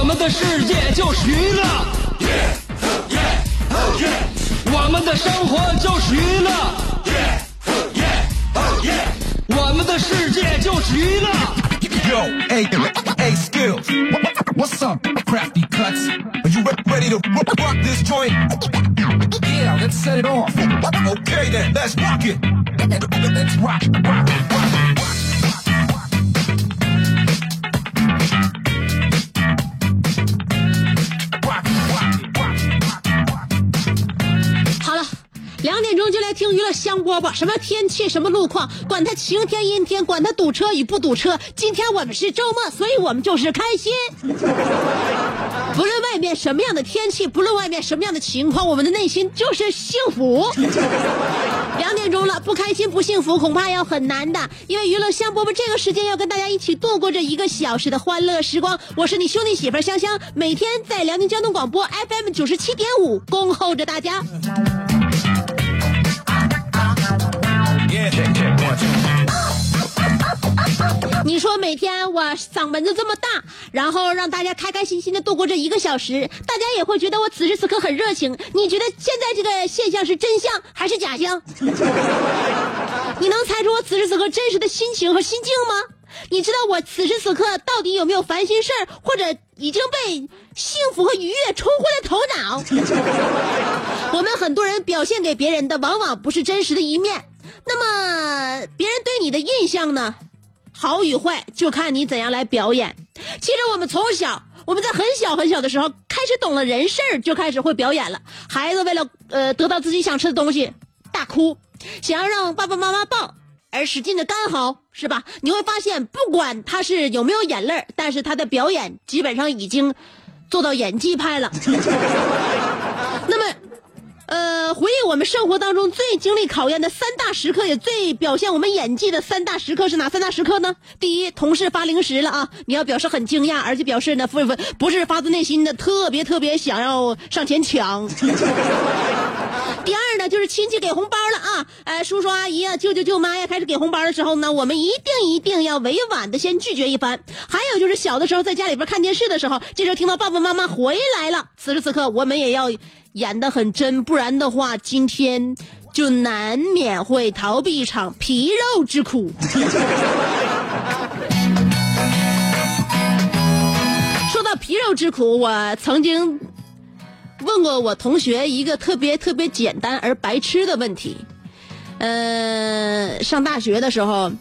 我们的世界就是娱乐，我们的生活就是娱乐，我们的世界就是娱乐。 Yo, hey, hey, skills. What's up, crafty cuts? Are you re- ready to rock, rock this joint? Yeah, let's set it off. Okay then, let's rock it. Let's rock, rock, rock. 两点钟就来听娱乐香饽饽，什么天气，什么路况，管它晴天阴天，管它堵车与不堵车。今天我们是周末，所以我们就是开心。不论外面什么样的天气，不论外面什么样的情况，我们的内心就是幸福。两点钟了，不开心不幸福，恐怕要很难的。因为娱乐香饽饽这个时间要跟大家一起度过这一个小时的欢乐时光。我是你兄弟媳妇香香，每天在辽宁交通广播 FM 九十七点五恭候着大家。你说每天我嗓门子这么大，然后让大家开开心心的度过这一个小时，大家也会觉得我此时此刻很热情。你觉得现在这个现象是真相还是假象？你能猜出我此时此刻真实的心情和心境吗？你知道我此时此刻到底有没有烦心事儿，或者已经被幸福和愉悦冲昏了头脑？我们很多人表现给别人的，往往不是真实的一面。那么别人对你的印象呢？好与坏，就看你怎样来表演。其实我们从小，我们在很小很小的时候开始懂了人事儿，就开始会表演了。孩子为了呃得到自己想吃的东西，大哭，想要让爸爸妈妈抱，而使劲的干嚎，是吧？你会发现，不管他是有没有眼泪，但是他的表演基本上已经做到演技派了。呃，回忆我们生活当中最经历考验的三大时刻，也最表现我们演技的三大时刻是哪三大时刻呢？第一，同事发零食了啊，你要表示很惊讶，而且表示呢不不不是发自内心的特别特别想要上前抢。第二呢，就是亲戚给红包了啊，呃，叔叔阿姨啊，舅舅舅妈呀，开始给红包的时候呢，我们一定一定要委婉的先拒绝一番。还有就是小的时候在家里边看电视的时候，这时候听到爸爸妈妈回来了，此时此刻我们也要演得很真，不然的话，今天就难免会逃避一场皮肉之苦。说到皮肉之苦，我曾经问过我同学一个特别特别简单而白痴的问题。呃，上大学的时候，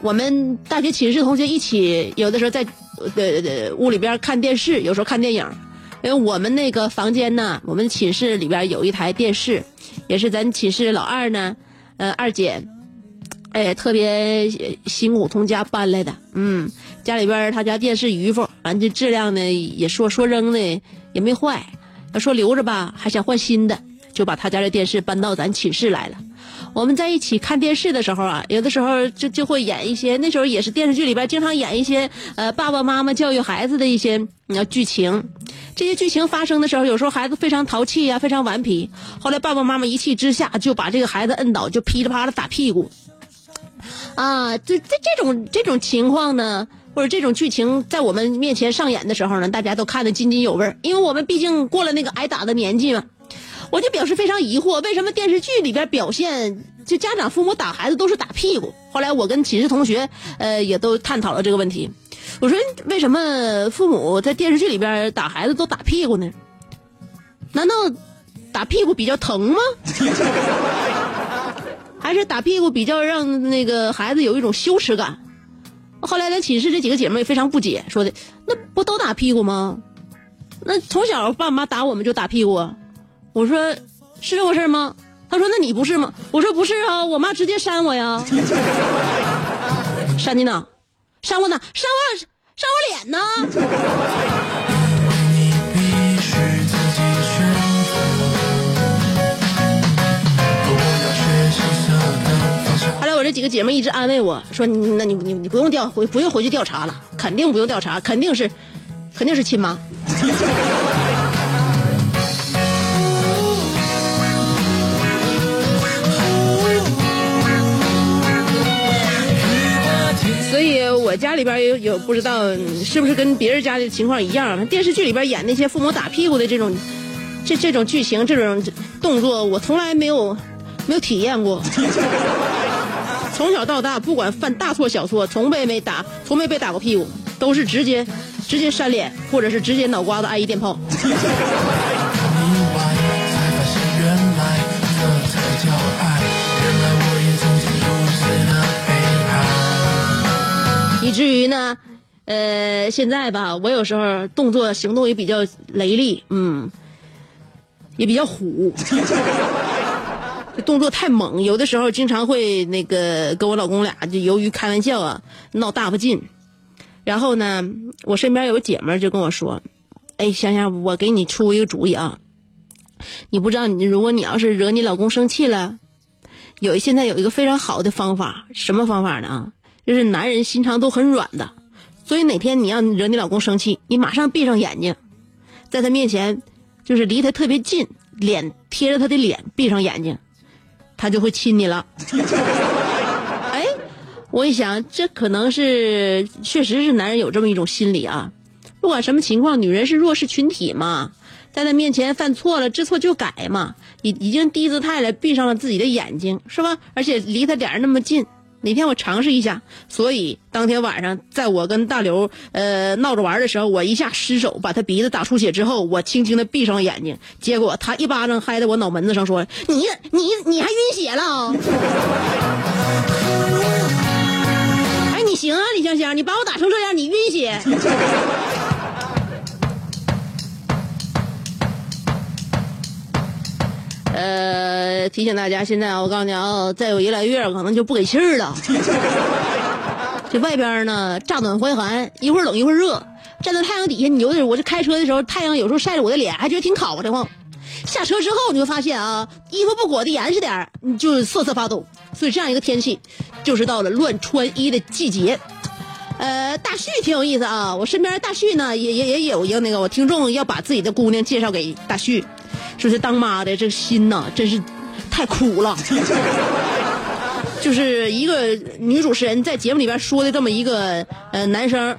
我们大学寝室同学一起，有的时候在呃呃屋里边看电视，有时候看电影。因为我们那个房间呢，我们寝室里边有一台电视，也是咱寝室老二呢，呃二姐，哎特别辛苦从家搬来的，嗯，家里边他家电视余幅，完这质量呢也说说扔的也没坏，要说留着吧还想换新的，就把他家的电视搬到咱寝室来了。我们在一起看电视的时候啊，有的时候就就会演一些，那时候也是电视剧里边经常演一些呃爸爸妈妈教育孩子的一些呃剧情。这些剧情发生的时候，有时候孩子非常淘气呀、非常顽皮。后来爸爸妈妈一气之下就把这个孩子摁倒，就噼里啪啦打屁股。啊，这这这种这种情况呢，或者这种剧情在我们面前上演的时候呢，大家都看得津津有味儿，因为我们毕竟过了那个挨打的年纪嘛。我就表示非常疑惑，为什么电视剧里边表现就家长父母打孩子都是打屁股？后来我跟寝室同学呃也都探讨了这个问题。我说为什么父母在电视剧里边打孩子都打屁股呢？难道打屁股比较疼吗？还是打屁股比较让那个孩子有一种羞耻感？后来咱寝室这几个姐妹也非常不解，说的那不都打屁股吗？那从小爸妈打我们就打屁股。我说是这回事吗？他说那你不是吗？我说不是啊，我妈直接扇我呀。扇你哪？伤我哪？伤我伤我脸呢？后来我这几个姐妹一直安慰我说：“你那你你你不用调回不用回去调查了，肯定不用调查，肯定是肯定是亲妈。”以我家里边也有不知道是不是跟别人家的情况一样，电视剧里边演那些父母打屁股的这种这这种剧情这种动作，我从来没有没有体验过。从小到大，不管犯大错小错，从没没打，从没被打过屁股，都是直接直接扇脸，或者是直接脑瓜子挨一电炮。至于呢，呃，现在吧，我有时候动作行动也比较雷厉，嗯，也比较虎，动作太猛，有的时候经常会那个跟我老公俩就由于开玩笑啊闹大发劲，然后呢，我身边有个姐们就跟我说，哎，香香我给你出一个主意啊，你不知道你如果你要是惹你老公生气了。有现在有一个非常好的方法，什么方法呢？啊，就是男人心肠都很软的，所以哪天你要惹你老公生气，你马上闭上眼睛，在他面前，就是离他特别近，脸贴着他的脸，闭上眼睛，他就会亲你了。哎，我一想，这可能是确实是男人有这么一种心理啊。不管什么情况，女人是弱势群体嘛，在他面前犯错了，知错就改嘛。已已经低姿态了，闭上了自己的眼睛，是吧？而且离他脸儿那么近，哪天我尝试一下。所以当天晚上，在我跟大刘呃闹着玩的时候，我一下失手把他鼻子打出血之后，我轻轻的闭上眼睛，结果他一巴掌拍在我脑门子上，说：“你你你还晕血了？哎，你行啊，李香香，你把我打成这样，你晕血。”呃，提醒大家，现在啊，我告诉你啊，再有一来月，可能就不给气儿了。这外边呢，乍暖还寒，一会儿冷一会儿热。站在太阳底下，你有点，我这开车的时候，太阳有时候晒着我的脸，还觉得挺烤的慌。下车之后，你会发现啊，衣服不裹得严实点儿，你就瑟瑟发抖。所以这样一个天气，就是到了乱穿衣的季节。呃，大旭挺有意思啊，我身边大旭呢，也也也有一个那个我听众要把自己的姑娘介绍给大旭。说是当妈的这心呐，真是太苦了。就是一个女主持人在节目里边说的这么一个呃男生，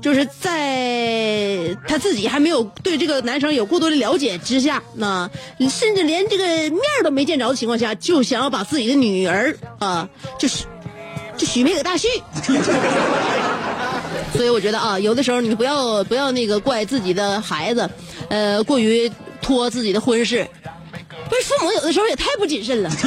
就是在他自己还没有对这个男生有过多的了解之下，那甚至连这个面都没见着的情况下，就想要把自己的女儿啊，就是就许配给大旭。所以我觉得啊，有的时候你不要不要那个怪自己的孩子，呃，过于。拖自己的婚事，不是父母有的时候也太不谨慎了。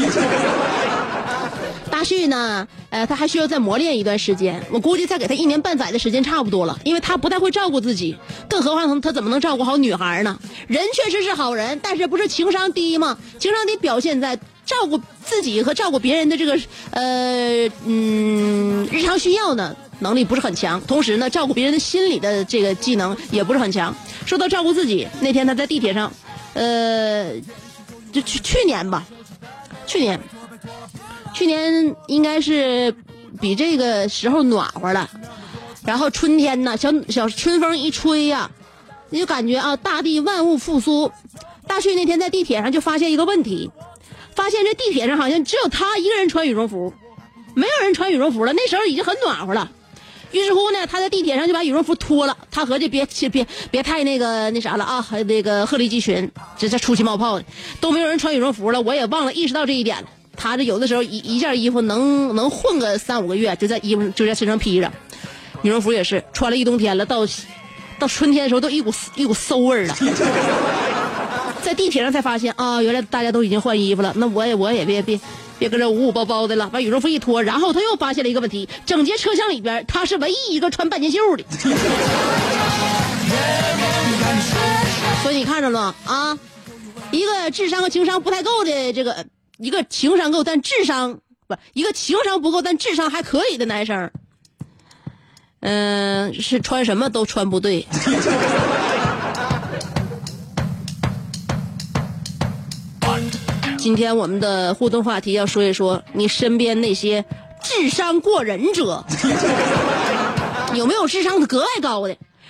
大旭呢，呃，他还需要再磨练一段时间，我估计再给他一年半载的时间差不多了，因为他不太会照顾自己，更何况他怎么能照顾好女孩呢？人确实是好人，但是不是情商低吗？情商低表现在照顾自己和照顾别人的这个呃嗯日常需要呢，能力不是很强，同时呢，照顾别人的心理的这个技能也不是很强。说到照顾自己，那天他在地铁上。呃，就去去年吧，去年，去年应该是比这个时候暖和了。然后春天呢，小小春风一吹呀，你就感觉啊，大地万物复苏。大旭那天在地铁上就发现一个问题，发现这地铁上好像只有他一个人穿羽绒服，没有人穿羽绒服了。那时候已经很暖和了。于是乎呢，他在地铁上就把羽绒服脱了。他合计别别别太那个那啥了啊，还那个鹤立鸡群，这这出去冒泡的，都没有人穿羽绒服了。我也忘了意识到这一点了。他这有的时候一一件衣服能能混个三五个月，就在衣服就在身上披着。羽绒服也是穿了一冬天了，到到春天的时候都一股一股馊味儿了。在地铁上才发现啊，原来大家都已经换衣服了。那我也我也别别。别跟这捂捂包包的了，把羽绒服一脱，然后他又发现了一个问题：整节车厢里边，他是唯一一个穿半截袖的。所以你看着了啊，一个智商和情商不太够的这个，一个情商够但智商不，一个情商不够但智商还可以的男生，嗯、是穿什么都穿不对。今天我们的互动话题要说一说你身边那些智商过人者，有没有智商格外高的，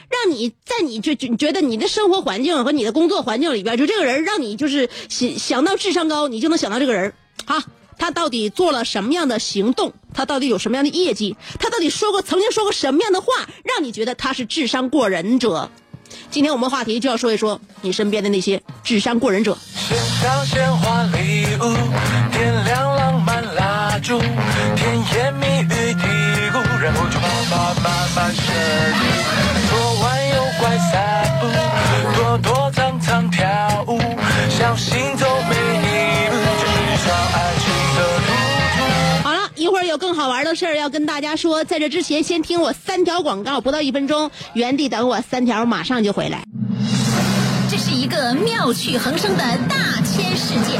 让你在你就就觉得你的生活环境和你的工作环境里边，就这个人让你就是想想到智商高，你就能想到这个人啊，他到底做了什么样的行动？他到底有什么样的业绩？他到底说过曾经说过什么样的话，让你觉得他是智商过人者？今天我们话题就要说一说你身边的那些智商过人者。献上鲜花礼物，点亮浪漫蜡烛，事儿要跟大家说，在这之前先听我三条广告，不到一分钟，原地等我三条，马上就回来。这是一个妙趣横生的大千世界。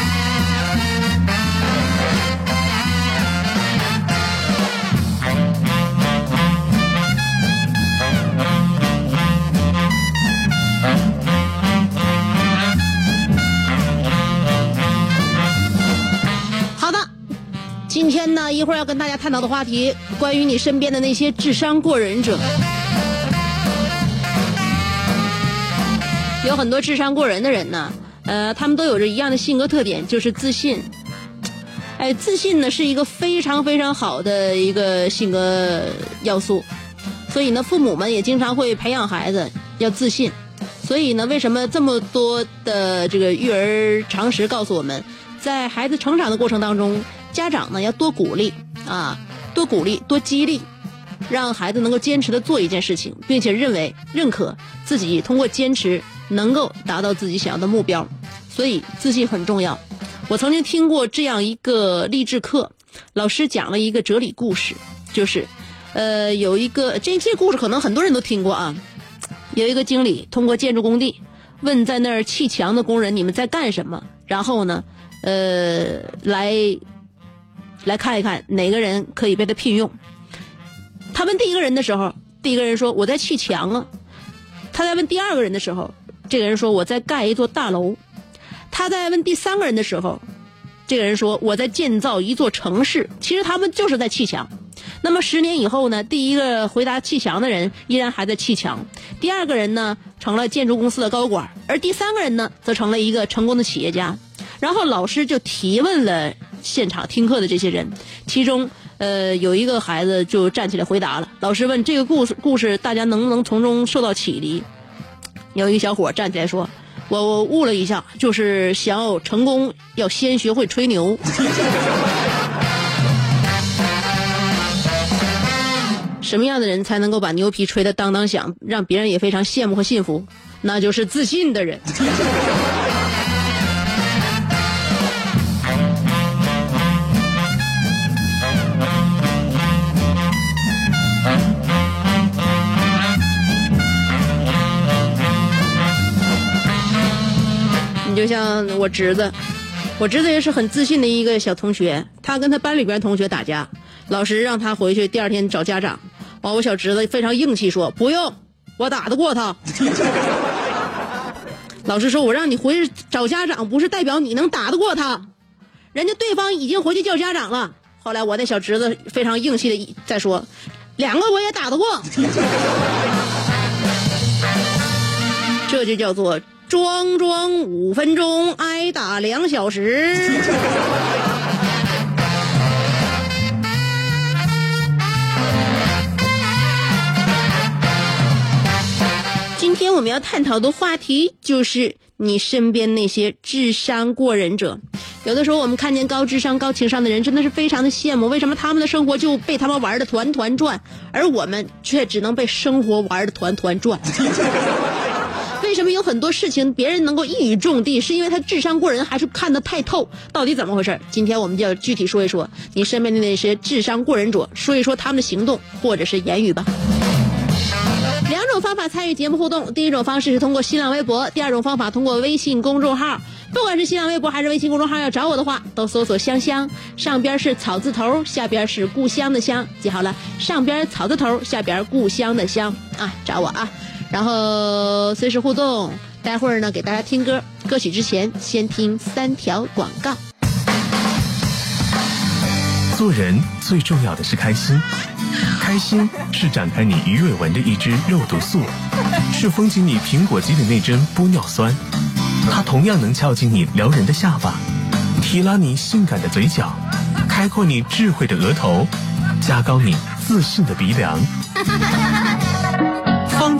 今天呢，一会儿要跟大家探讨的话题，关于你身边的那些智商过人者。有很多智商过人的人呢，呃，他们都有着一样的性格特点，就是自信。哎，自信呢是一个非常非常好的一个性格要素，所以呢，父母们也经常会培养孩子要自信。所以呢，为什么这么多的这个育儿常识告诉我们，在孩子成长的过程当中，家长呢要多鼓励啊，多鼓励，多激励，让孩子能够坚持的做一件事情，并且认为认可自己通过坚持能够达到自己想要的目标。所以自信很重要。我曾经听过这样一个励志课，老师讲了一个哲理故事，就是，呃，有一个这这故事可能很多人都听过啊。有一个经理通过建筑工地问在那儿砌墙的工人：“你们在干什么？”然后呢，呃，来来看一看哪个人可以被他聘用。他问第一个人的时候，第一个人说：“我在砌墙啊。”他在问第二个人的时候，这个人说：“我在盖一座大楼。”他在问第三个人的时候，这个人说：“我在建造一座城市。”其实他们就是在砌墙。那么十年以后呢？第一个回答砌墙的人依然还在砌墙，第二个人呢成了建筑公司的高管，而第三个人呢则成了一个成功的企业家。然后老师就提问了现场听课的这些人，其中呃有一个孩子就站起来回答了。老师问这个故事故事大家能不能从中受到启迪？有一个小伙站起来说：“我我悟了一下，就是想要成功要先学会吹牛。”什么样的人才能够把牛皮吹得当当响，让别人也非常羡慕和信服？那就是自信的人。你就像我侄子，我侄子也是很自信的一个小同学，他跟他班里边同学打架，老师让他回去第二天找家长。完，我小侄子非常硬气说：“不用，我打得过他。”老师说：“我让你回去找家长，不是代表你能打得过他，人家对方已经回去叫家长了。”后来我那小侄子非常硬气的再说：“两个我也打得过。”这就叫做装装五分钟，挨打两小时。今天我们要探讨的话题就是你身边那些智商过人者。有的时候我们看见高智商、高情商的人，真的是非常的羡慕。为什么他们的生活就被他们玩的团团转，而我们却只能被生活玩的团团转？为什么有很多事情别人能够一语中的，是因为他智商过人，还是看得太透？到底怎么回事？今天我们就具体说一说你身边的那些智商过人者，说一说他们的行动或者是言语吧。两种方法参与节目互动，第一种方式是通过新浪微博，第二种方法通过微信公众号。不管是新浪微博还是微信公众号，要找我的话，都搜索“香香”，上边是草字头，下边是故乡的乡，记好了，上边草字头，下边故乡的乡啊，找我啊。然后随时互动，待会儿呢给大家听歌，歌曲之前先听三条广告。做人最重要的是开心，开心是展开你鱼尾纹的一支肉毒素，是封紧你苹果肌的那针玻尿酸，它同样能翘起你撩人的下巴，提拉你性感的嘴角，开阔你智慧的额头，加高你自信的鼻梁。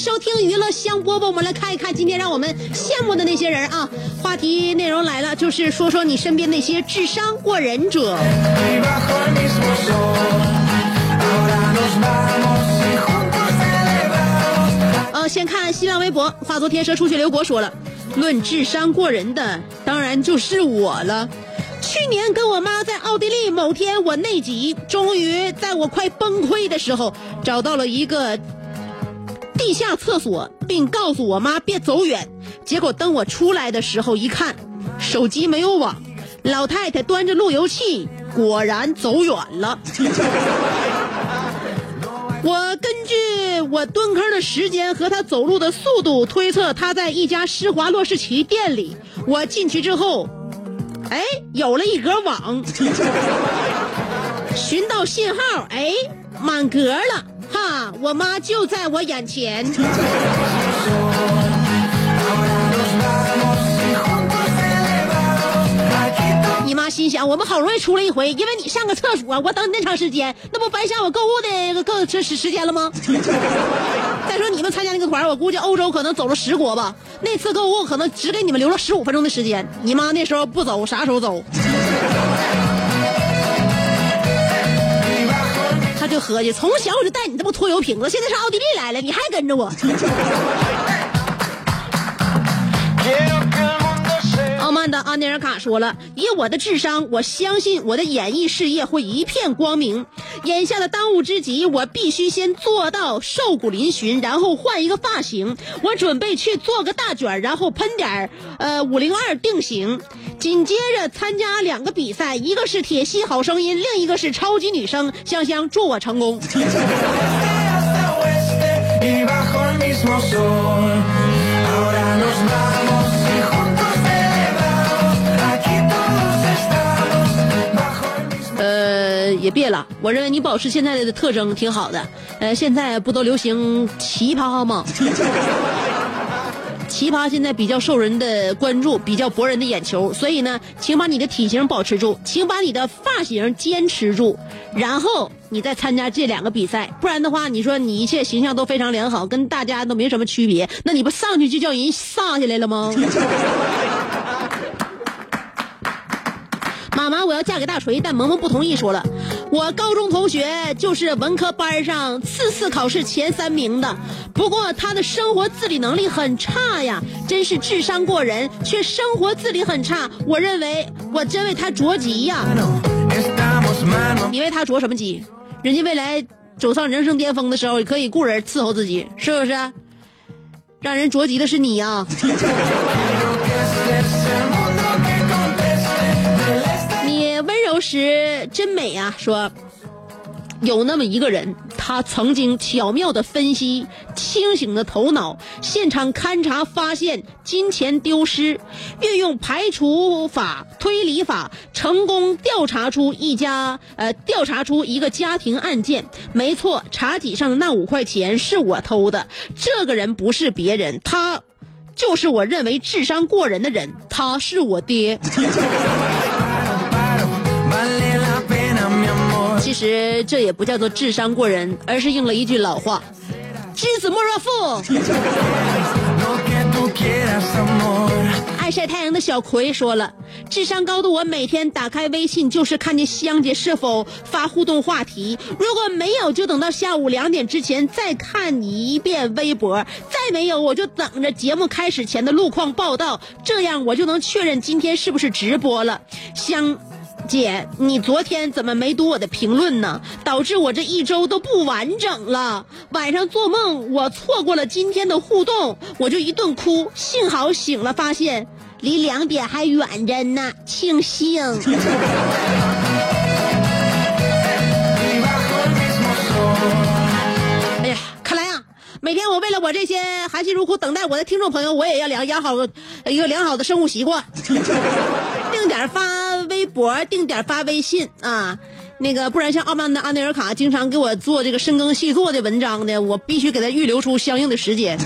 收听娱乐香饽饽我们来看一看今天让我们羡慕的那些人啊！话题内容来了，就是说说你身边那些智商过人者。呃，先看新浪微博，化作天蛇出血刘国说了，论智商过人的，当然就是我了。去年跟我妈在奥地利某天，我内急，终于在我快崩溃的时候，找到了一个。下厕所，并告诉我妈别走远。结果等我出来的时候一看，手机没有网，老太太端着路由器，果然走远了。我根据我蹲坑的时间和她走路的速度推测，她在一家施华洛世奇店里。我进去之后，哎，有了一格网，寻到信号，哎，满格了。哈，我妈就在我眼前。你妈心想，我们好容易出来一回，因为你上个厕所，我等你那长时间，那不白瞎我购物的购时时间了吗？再说你们参加那个团，我估计欧洲可能走了十国吧，那次购物可能只给你们留了十五分钟的时间。你妈那时候不走，啥时候走？就合计，从小我就带你这么拖油瓶子，现在是奥地利来了，你还跟着我。傲慢的阿尼尔卡说了：“以我的智商，我相信我的演艺事业会一片光明。眼下的当务之急，我必须先做到瘦骨嶙峋，然后换一个发型。我准备去做个大卷，然后喷点呃五零二定型。紧接着参加两个比赛，一个是铁西好声音，另一个是超级女声。香香，祝我成功。”也别了，我认为你保持现在的特征挺好的。呃，现在不都流行奇葩吗？奇葩现在比较受人的关注，比较博人的眼球，所以呢，请把你的体型保持住，请把你的发型坚持住，然后你再参加这两个比赛。不然的话，你说你一切形象都非常良好，跟大家都没什么区别，那你不上去就叫人撒下来了吗？妈妈，我要嫁给大锤，但萌萌不同意，说了，我高中同学就是文科班上次次考试前三名的，不过他的生活自理能力很差呀，真是智商过人，却生活自理很差。我认为我真为他着急呀。你为他着什么急？人家未来走上人生巅峰的时候，也可以雇人伺候自己，是不是？让人着急的是你呀。时真美啊！说有那么一个人，他曾经巧妙的分析，清醒的头脑，现场勘查发现金钱丢失，运用排除法、推理法，成功调查出一家呃，调查出一个家庭案件。没错，茶几上的那五块钱是我偷的。这个人不是别人，他就是我认为智商过人的人，他是我爹。其实这也不叫做智商过人，而是应了一句老话：“知子莫若父。”爱晒太阳的小葵说了：“智商高的我每天打开微信就是看见香姐是否发互动话题，如果没有就等到下午两点之前再看一遍微博，再没有我就等着节目开始前的路况报道，这样我就能确认今天是不是直播了。”香。姐，你昨天怎么没读我的评论呢？导致我这一周都不完整了。晚上做梦，我错过了今天的互动，我就一顿哭。幸好醒了，发现离两点还远着呢，庆幸。哎呀，看来啊，每天我为了我这些含辛茹苦等待我的听众朋友，我也要良养好一个良好的生物习惯，定点发微博，定点发微信啊。那个，不然像奥曼的阿内尔卡经常给我做这个深耕细作的文章的，我必须给他预留出相应的时间。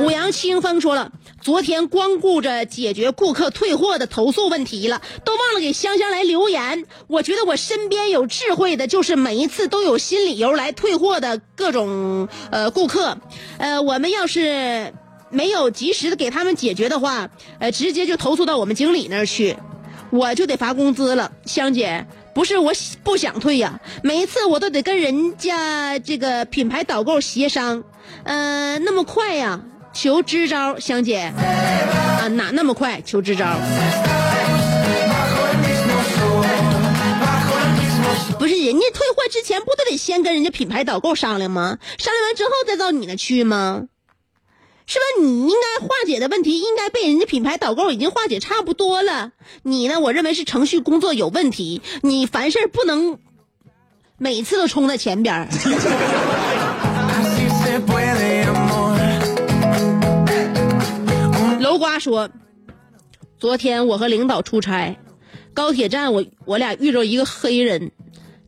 五羊清风说了，昨天光顾着解决顾客退货的投诉问题了，都忘了给香香来留言。我觉得我身边有智慧的，就是每一次都有新理由来退货的各种呃顾客。呃，我们要是。没有及时的给他们解决的话，呃，直接就投诉到我们经理那儿去，我就得罚工资了。香姐，不是我不想退呀，每一次我都得跟人家这个品牌导购协商，嗯，那么快呀？求支招，香姐，啊，哪那么快？求支招。不是人家退货之前不都得先跟人家品牌导购商量吗？商量完之后再到你那去吗？是吧？你应该化解的问题，应该被人家品牌导购已经化解差不多了。你呢？我认为是程序工作有问题。你凡事不能每次都冲在前边儿 楼瓜说，昨天我和领导出差，高铁站我我俩遇着一个黑人，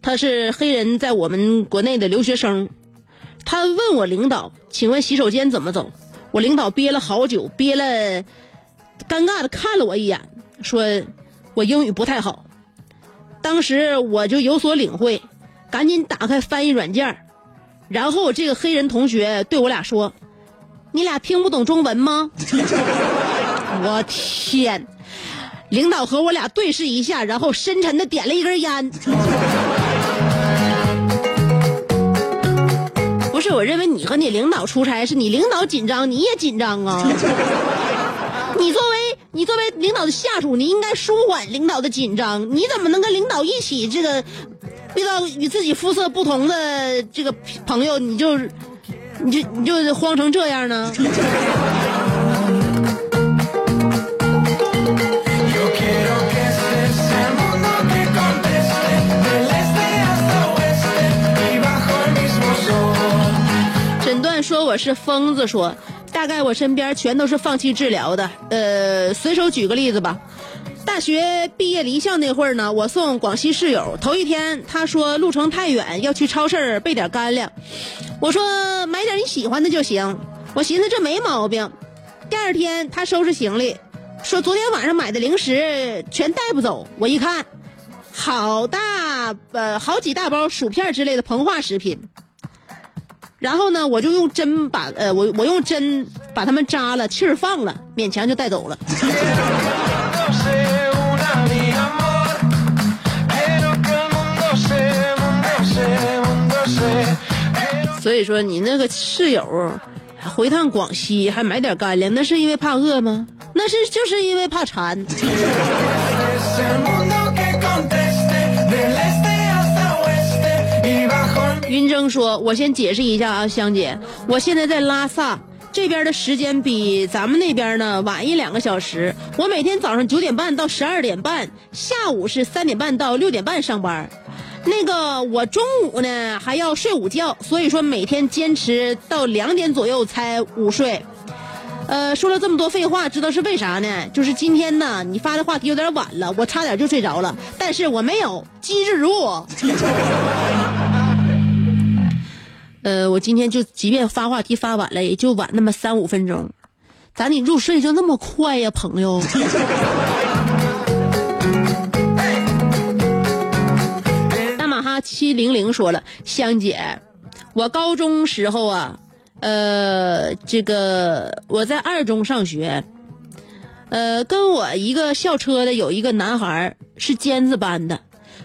他是黑人，在我们国内的留学生。他问我领导，请问洗手间怎么走？我领导憋了好久，憋了，尴尬的看了我一眼，说：“我英语不太好。”当时我就有所领会，赶紧打开翻译软件然后这个黑人同学对我俩说：“你俩听不懂中文吗？” 我天！领导和我俩对视一下，然后深沉的点了一根烟。是我认为你和你领导出差，是你领导紧张，你也紧张啊。你作为你作为领导的下属，你应该舒缓领导的紧张。你怎么能跟领导一起这个遇到与自己肤色不同的这个朋友，你就你就你就慌成这样呢？说我是疯子，说大概我身边全都是放弃治疗的。呃，随手举个例子吧，大学毕业离校那会儿呢，我送广西室友，头一天他说路程太远，要去超市备点干粮，我说买点你喜欢的就行，我寻思这没毛病。第二天他收拾行李，说昨天晚上买的零食全带不走，我一看，好大呃好几大包薯片之类的膨化食品。然后呢，我就用针把呃，我我用针把他们扎了，气儿放了，勉强就带走了。所以说，你那个室友回趟广西还买点干粮，那是因为怕饿吗？那是就是因为怕馋。云峥说：“我先解释一下啊，香姐，我现在在拉萨这边的时间比咱们那边呢晚一两个小时。我每天早上九点半到十二点半，下午是三点半到六点半上班。那个我中午呢还要睡午觉，所以说每天坚持到两点左右才午睡。呃，说了这么多废话，知道是为啥呢？就是今天呢，你发的话题有点晚了，我差点就睡着了，但是我没有，机智如我。”呃，我今天就即便发话题发晚了，也就晚那么三五分钟。咋你入睡就那么快呀，朋友？大马哈七零零说了，香姐，我高中时候啊，呃，这个我在二中上学，呃，跟我一个校车的有一个男孩是尖子班的，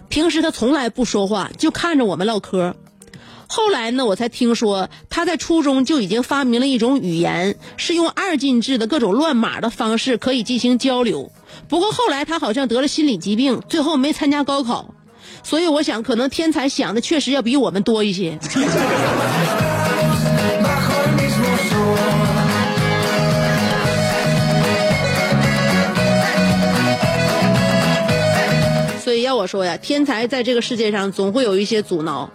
平时他从来不说话，就看着我们唠嗑。后来呢我才听说他在初中就已经发明了一种语言是用二进制的各种乱码的方式可以进行交流。不过后来他好像得了心理疾病最后没参加高考。所以我想可能天才想的确实要比我们多一些。所以要我说呀天才在这个世界上总会有一些阻挠。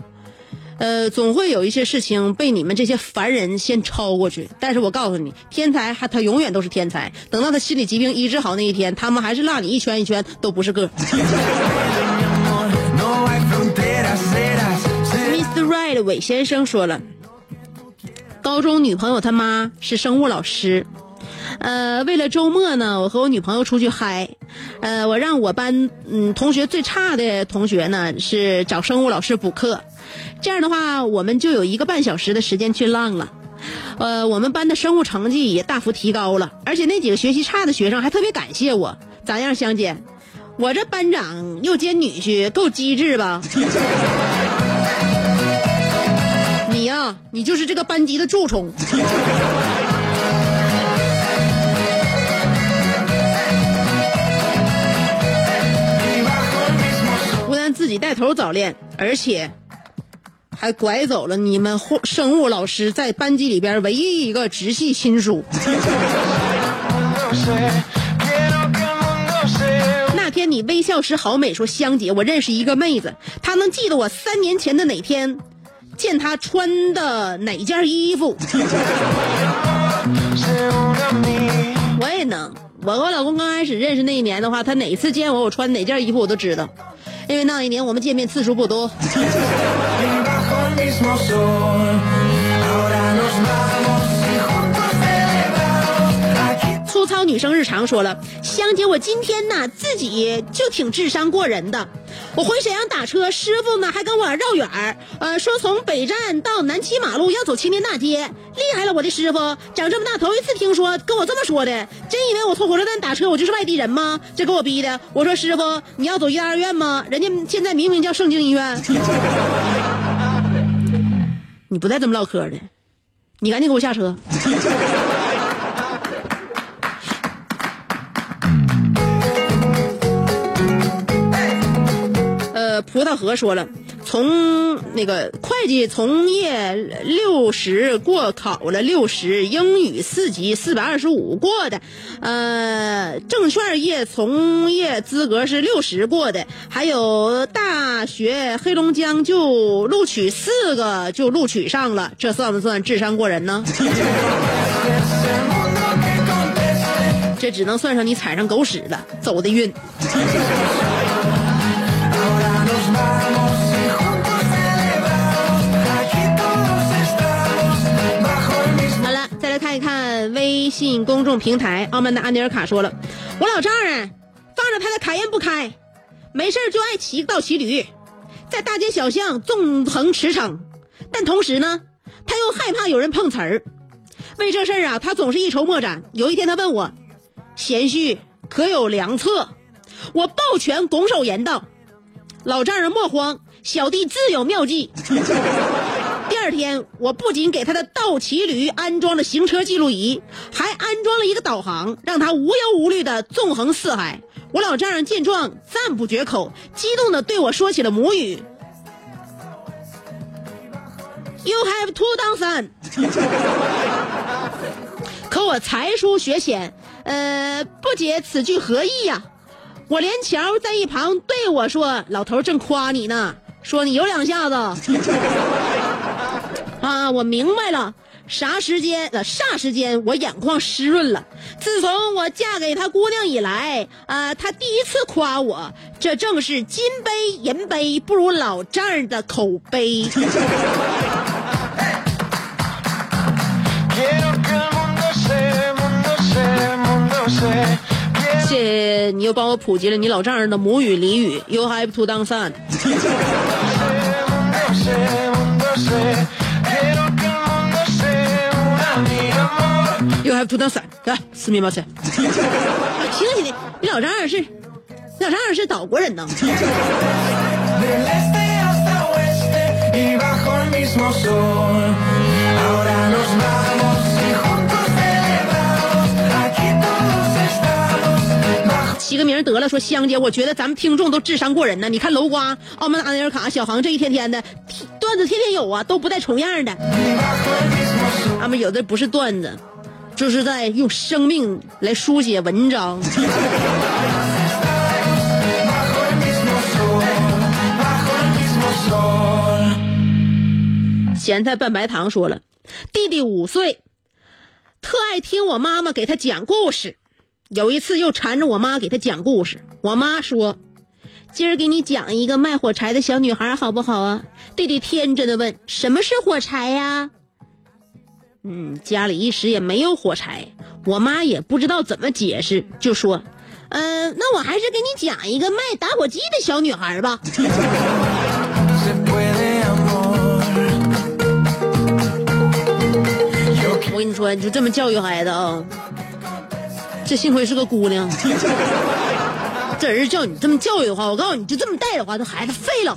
呃，总会有一些事情被你们这些凡人先超过去。但是我告诉你，天才还他永远都是天才，等到他心理疾病医治好那一天，他们还是落你一圈一圈都不是个。No hay fronteras, serás. Mr. Right 韦先生说了，高中女朋友他妈是生物老师，呃，为了周末呢，我和我女朋友出去嗨，呃，我让我班嗯同学最差的同学呢是找生物老师补课，这样的话我们就有一个半小时的时间去浪了。呃，我们班的生物成绩也大幅提高了，而且那几个学习差的学生还特别感谢我。咋样，香姐？我这班长又兼女婿，够机智吧？你呀、你就是这个班级的蛀虫。不但自己带头早恋，而且还拐走了你们生物老师在班级里边唯一一个直系亲属。那天你微笑时好美，说香姐，我认识一个妹子，她能记得我三年前的哪天见她穿的哪件衣服。我也能，我和我老公刚开始认识那一年的话，他哪次见我，我穿哪件衣服我都知道，因为那一年我们见面次数不多。粗糙女生日常说了，香姐，我今天呢自己就挺智商过人的。我回沈阳打车，师傅呢还跟我绕远儿，呃，说从北站到南七马路要走青年大街，厉害了我的师傅，长这么大头一次听说跟我这么说的，真以为我从火车站打车我就是外地人吗？这给我逼的。我说师傅，你要走医大院吗？人家现在明明叫圣经医院。你不带这么唠嗑的，你赶紧给我下车。呃，葡萄河说了，从那个会计从业六十过考了六十，英语四级四百二十五过的，呃，证券业从业资格是六十过的，还有大学黑龙江就录取四个就录取上了，这算不算智商过人呢？这只能算上你踩上狗屎了，走的运。信公众平台，澳门的安尼尔卡说了，我老丈人放着他的凯宴不开，没事就爱骑倒骑驴，在大街小巷纵横驰骋，但同时呢，他又害怕有人碰瓷儿。为这事儿啊，他总是一筹莫展。有一天，他问我：“贤婿可有良策？”我抱拳拱手言道：“老丈人莫慌，小弟自有妙计。”第二天，我不仅给他的倒骑驴安装了行车记录仪，还安装了一个导航，让他无忧无虑的纵横四海。我老丈人见状赞不绝口，激动的对我说起了母语：“You have two 当三。”可我才疏学浅，呃，不解此句何意呀、我连桥在一旁对我说：“老头正夸你呢，说你有两下子。”啊，我明白了，啥时间呃霎时间我眼眶湿润了。自从我嫁给他姑娘以来，啊，他第一次夸我，这正是金杯银杯不如老丈人的口碑。谢谢你又帮我普及了你老丈人的母语俚语，You have to se, 土豆丝，来撕面包屑。亲戚的，你老张二是，老张二是岛国人呢。起个名得了，说香姐，我觉得咱们听众都智商过人呢。你看楼瓜、澳门的安尼尔卡、小航，这一天天的段子天天有啊，都不带重样的。俺们有的不是段子。就是在用生命来书写文章。咸菜拌白糖说了，弟弟五岁，特爱听我妈妈给他讲故事。有一次又缠着我妈给他讲故事，我妈说：“今儿给你讲一个卖火柴的小女孩，好不好啊？”弟弟天真的问：“什么是火柴呀？”嗯，家里一时也没有火柴，我妈也不知道怎么解释，就说：“嗯、那我还是给你讲一个卖打火机的小女孩吧。”我跟你说，你就这么教育孩子啊，这幸亏是个姑娘。这人叫你这么教育的话，我告诉你，就这么带的话，这孩子废了。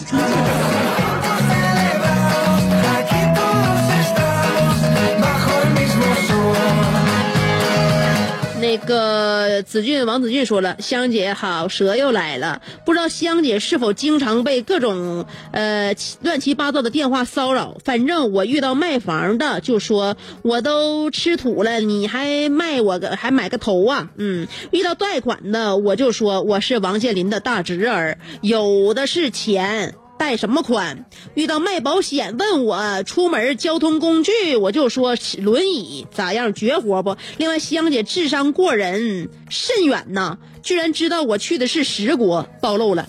那个子俊王子俊说了，香姐好，蛇又来了，不知道香姐是否经常被各种呃乱七八糟的电话骚扰。反正我遇到卖房的就说我都吃土了，你还卖我个还买个头啊？嗯，遇到贷款的我就说我是王健林的大侄儿，有的是钱。贷什么款？遇到卖保险问我出门交通工具，我就说轮椅，咋样？绝活不？另外，香姐智商过人，甚远呐，居然知道我去的是十国，暴露了。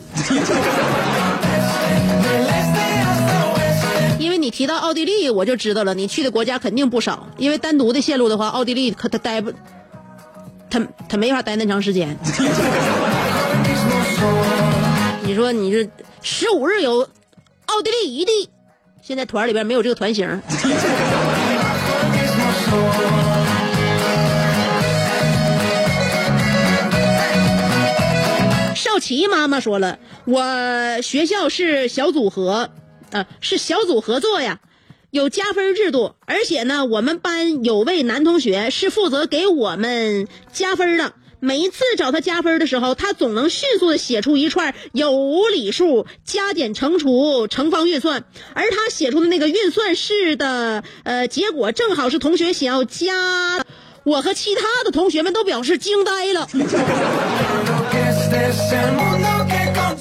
因为你提到奥地利，我就知道了，你去的国家肯定不少。因为单独的线路的话，奥地利可他待不，他他没法待那长时间。说你这十五日游奥地利一地，现在团里边没有这个团型。少奇妈妈说了，我学校是小组合，啊，是小组合作呀，有加分制度，而且呢，我们班有位男同学是负责给我们加分的。每一次找他加分的时候，他总能迅速的写出一串有无理数、加减乘除、乘方运算，而他写出的那个运算式的呃结果，正好是同学想要加。我和其他的同学们都表示惊呆了。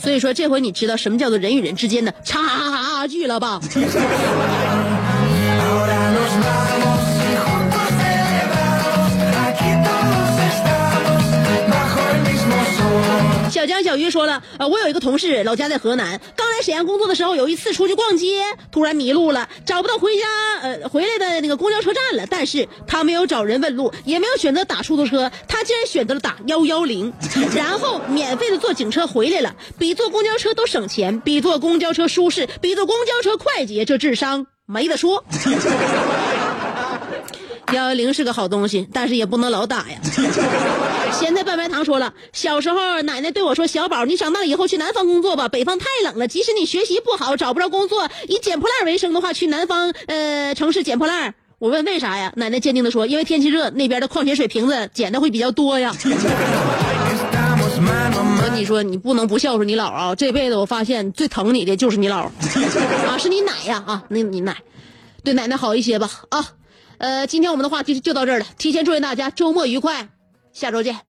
所以说，这回你知道什么叫做人与人之间的差距了吧？小江小鱼说了，呃，我有一个同事，老家在河南，刚来沈阳工作的时候，有一次出去逛街，突然迷路了，找不到回家，呃，回来的那个公交车站了。但是他没有找人问路，也没有选择打出租车，他竟然选择了打幺幺零，然后免费的坐警车回来了，比坐公交车都省钱，比坐公交车舒适，比坐公交车快捷，这智商没得说。幺幺零是个好东西，但是也不能老打呀。咸菜拌白糖说了，小时候奶奶对我说：“小宝，你长大以后去南方工作吧，北方太冷了。即使你学习不好，找不着工作，以捡破烂为生的话，去南方呃城市捡破烂。”我问为啥呀？奶奶坚定的说：“因为天气热，那边的矿泉水瓶子捡的会比较多呀。”我跟你说，你不能不孝顺你姥啊！这辈子我发现最疼你的就是你姥 啊，是你奶呀啊，那你奶，对奶奶好一些吧啊。呃，今天我们的话题就到这儿了，提前祝愿大家周末愉快，下周见。